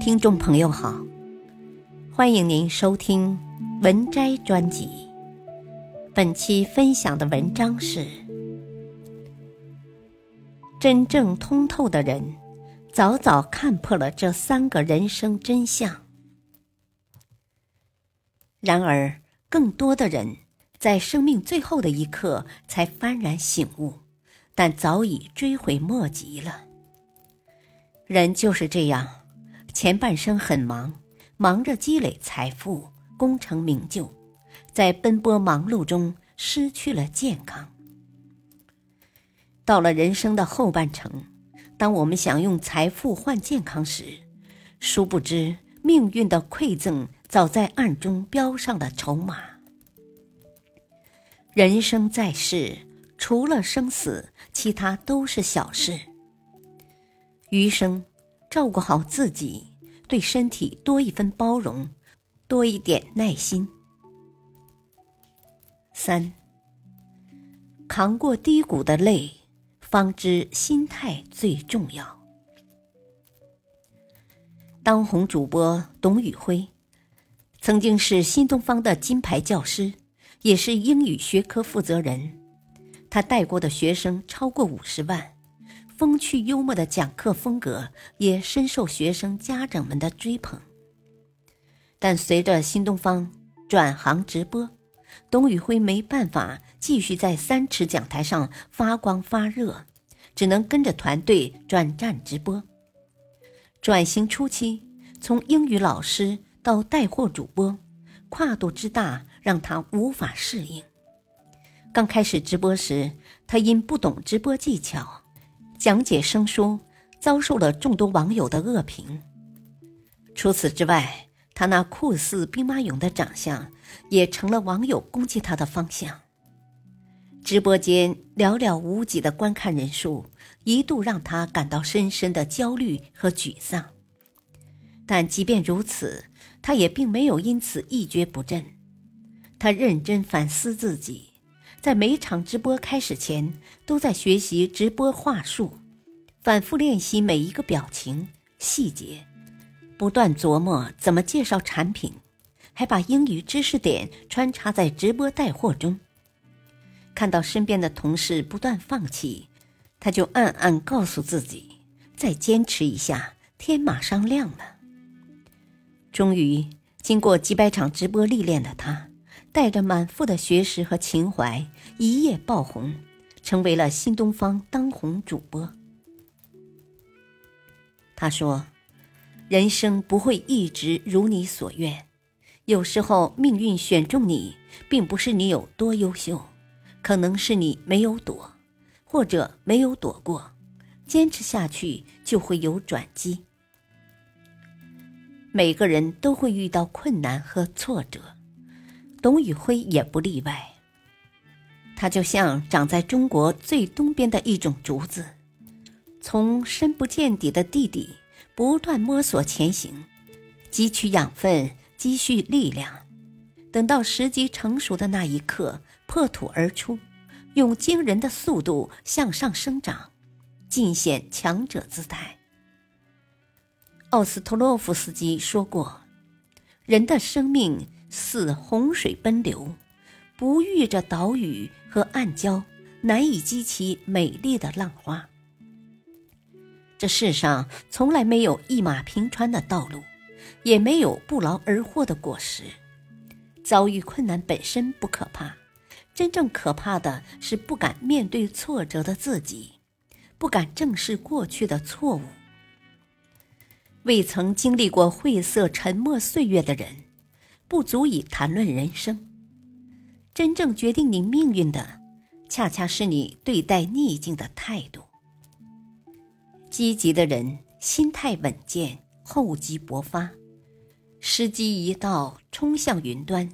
听众朋友好，欢迎您收听文摘专辑。本期分享的文章是：真正通透的人，早早看破了这三个人生真相。然而，更多的人在生命最后的一刻才幡然醒悟，但早已追悔莫及了。人就是这样，前半生很忙，忙着积累财富、功成名就，在奔波忙碌中失去了健康。到了人生的后半程，当我们想用财富换健康时，殊不知命运的馈赠早在暗中标上了筹码。人生在世，除了生死，其他都是小事。余生，照顾好自己，对身体多一分包容，多一点耐心。三，扛过低谷的累，方知心态最重要。当红主播董宇辉，曾经是新东方的金牌教师，也是英语学科负责人，他带过的学生超过五十万。风趣幽默的讲课风格也深受学生家长们的追捧。但随着新东方转行直播，董宇辉没办法继续在三尺讲台上发光发热，只能跟着团队转战直播。转型初期，从英语老师到带货主播，跨度之大让他无法适应。刚开始直播时，他因不懂直播技巧。讲解生疏，遭受了众多网友的恶评。除此之外，他那酷似兵马俑的长相，也成了网友攻击他的方向。直播间寥寥无几的观看人数，一度让他感到深深的焦虑和沮丧。但即便如此，他也并没有因此一蹶不振。他认真反思自己。在每场直播开始前，都在学习直播话术，反复练习每一个表情细节，不断琢磨怎么介绍产品，还把英语知识点穿插在直播带货中。看到身边的同事不断放弃，他就暗暗告诉自己：再坚持一下，天马上亮了。终于，经过几百场直播历练的他。带着满腹的学识和情怀，一夜爆红，成为了新东方当红主播。他说：“人生不会一直如你所愿，有时候命运选中你，并不是你有多优秀，可能是你没有躲，或者没有躲过。坚持下去，就会有转机。每个人都会遇到困难和挫折。”董宇辉也不例外。他就像长在中国最东边的一种竹子，从深不见底的地底不断摸索前行，汲取养分，积蓄力量，等到时机成熟的那一刻破土而出，用惊人的速度向上生长，尽显强者姿态。奥斯特洛夫斯基说过：“人的生命。”似洪水奔流，不遇着岛屿和暗礁，难以激起美丽的浪花。这世上从来没有一马平川的道路，也没有不劳而获的果实。遭遇困难本身不可怕，真正可怕的是不敢面对挫折的自己，不敢正视过去的错误。未曾经历过晦涩沉默岁月的人。不足以谈论人生。真正决定你命运的，恰恰是你对待逆境的态度。积极的人心态稳健，厚积薄发，时机一到冲向云端；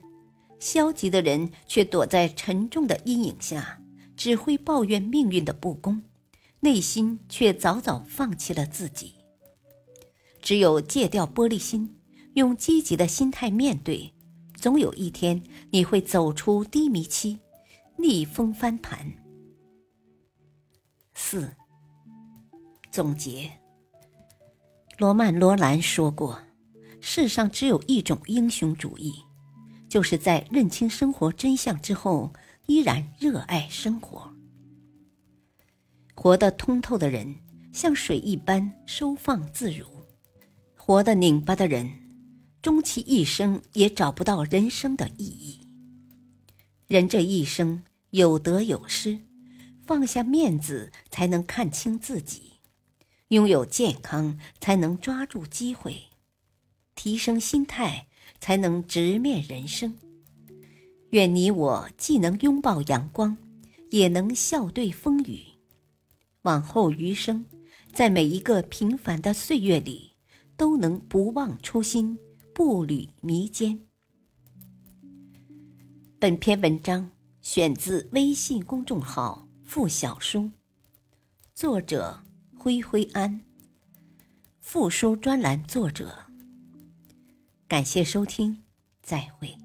消极的人却躲在沉重的阴影下，只会抱怨命运的不公，内心却早早放弃了自己。只有戒掉玻璃心。用积极的心态面对，总有一天你会走出低迷期，逆风翻盘。四总结：罗曼·罗兰说过：“世上只有一种英雄主义，就是在认清生活真相之后，依然热爱生活。活得通透的人，像水一般收放自如；活得拧巴的人，终其一生也找不到人生的意义。人这一生有得有失，放下面子，才能看清自己。”拥有健康，才能抓住机会；提升心态，才能直面人生。愿你我既能拥抱阳光，也能笑对风雨。往后余生，在每一个平凡的岁月里，都能不忘初心，步履弥坚。本篇文章选自微信公众号“付小书”，作者。灰灰安，复书专栏作者。感谢收听，再会。